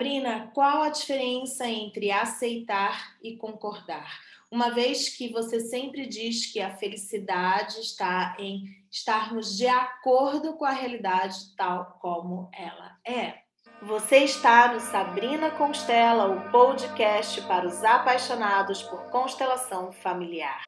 Sabrina, qual a diferença entre aceitar e concordar? Uma vez que você sempre diz que a felicidade está em estarmos de acordo com a realidade tal como ela é. Você está no Sabrina Constela, o podcast para os apaixonados por constelação familiar.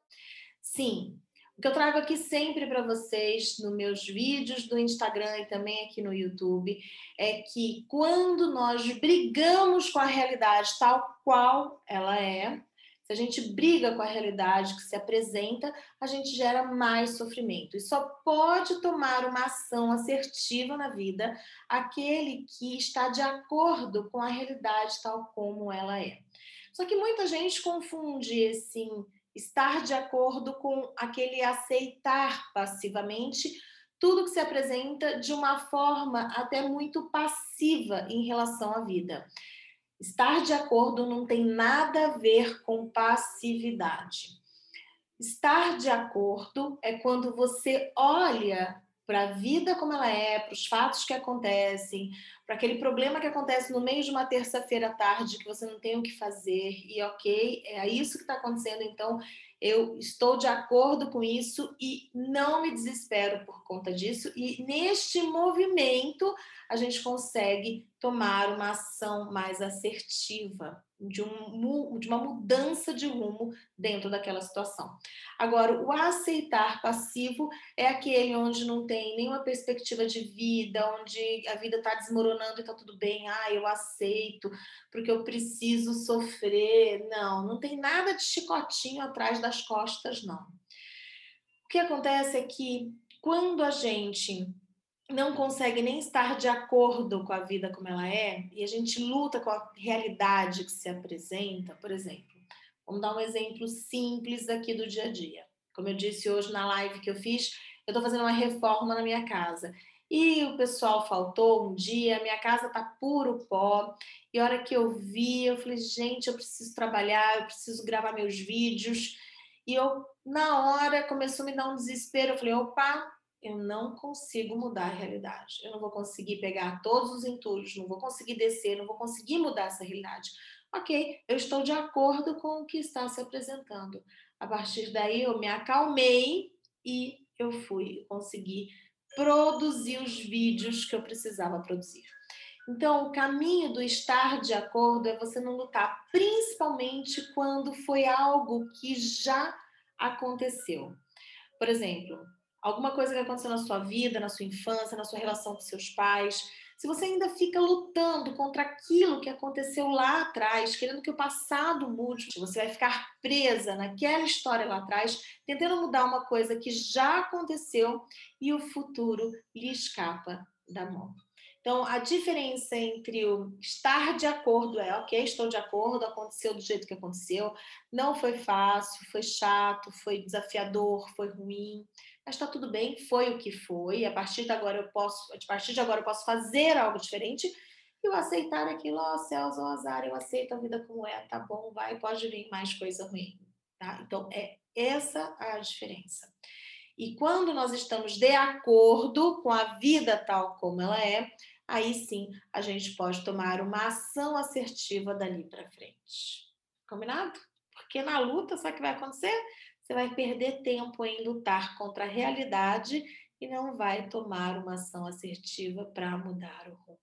Sim, o que eu trago aqui sempre para vocês nos meus vídeos do Instagram e também aqui no YouTube é que quando nós brigamos com a realidade tal qual ela é, se a gente briga com a realidade que se apresenta, a gente gera mais sofrimento. E só pode tomar uma ação assertiva na vida aquele que está de acordo com a realidade tal como ela é. Só que muita gente confunde esse estar de acordo com aquele aceitar passivamente tudo que se apresenta de uma forma até muito passiva em relação à vida. Estar de acordo não tem nada a ver com passividade. Estar de acordo é quando você olha para a vida como ela é, para os fatos que acontecem, para aquele problema que acontece no meio de uma terça-feira à tarde que você não tem o que fazer e ok, é isso que está acontecendo, então eu estou de acordo com isso e não me desespero por conta disso. E neste movimento, a gente consegue tomar uma ação mais assertiva, de, um, de uma mudança de rumo dentro daquela situação. Agora, o aceitar passivo é aquele onde não tem nenhuma perspectiva de vida, onde a vida está desmoronando e está tudo bem, ah, eu aceito, porque eu preciso sofrer. Não, não tem nada de chicotinho atrás das costas, não. O que acontece é que quando a gente não consegue nem estar de acordo com a vida como ela é, e a gente luta com a realidade que se apresenta, por exemplo, vamos dar um exemplo simples aqui do dia a dia. Como eu disse hoje na live que eu fiz, eu estou fazendo uma reforma na minha casa. E o pessoal faltou um dia, minha casa tá puro pó. E a hora que eu vi, eu falei, gente, eu preciso trabalhar, eu preciso gravar meus vídeos. E eu, na hora, começou a me dar um desespero. Eu falei, opa, eu não consigo mudar a realidade. Eu não vou conseguir pegar todos os entulhos, não vou conseguir descer, não vou conseguir mudar essa realidade. Ok, eu estou de acordo com o que está se apresentando. A partir daí, eu me acalmei e eu fui conseguir produzir os vídeos que eu precisava produzir. Então, o caminho do estar de acordo é você não lutar, principalmente quando foi algo que já aconteceu. Por exemplo, alguma coisa que aconteceu na sua vida, na sua infância, na sua relação com seus pais, se você ainda fica lutando contra aquilo que aconteceu lá atrás, querendo que o passado mude, você vai ficar presa naquela história lá atrás, tentando mudar uma coisa que já aconteceu e o futuro lhe escapa da mão. Então, a diferença entre o estar de acordo é, ok, estou de acordo, aconteceu do jeito que aconteceu, não foi fácil, foi chato, foi desafiador, foi ruim, mas está tudo bem, foi o que foi, a partir de agora eu posso, a partir de agora eu posso fazer algo diferente, e eu aceitar aquilo, ó, oh, céus, ó, azar, eu aceito a vida como é, tá bom, vai, pode vir mais coisa ruim, tá? Então, é essa a diferença. E quando nós estamos de acordo com a vida tal como ela é, aí sim a gente pode tomar uma ação assertiva dali para frente. Combinado? Porque na luta, sabe o que vai acontecer? Você vai perder tempo em lutar contra a realidade e não vai tomar uma ação assertiva para mudar o rumo.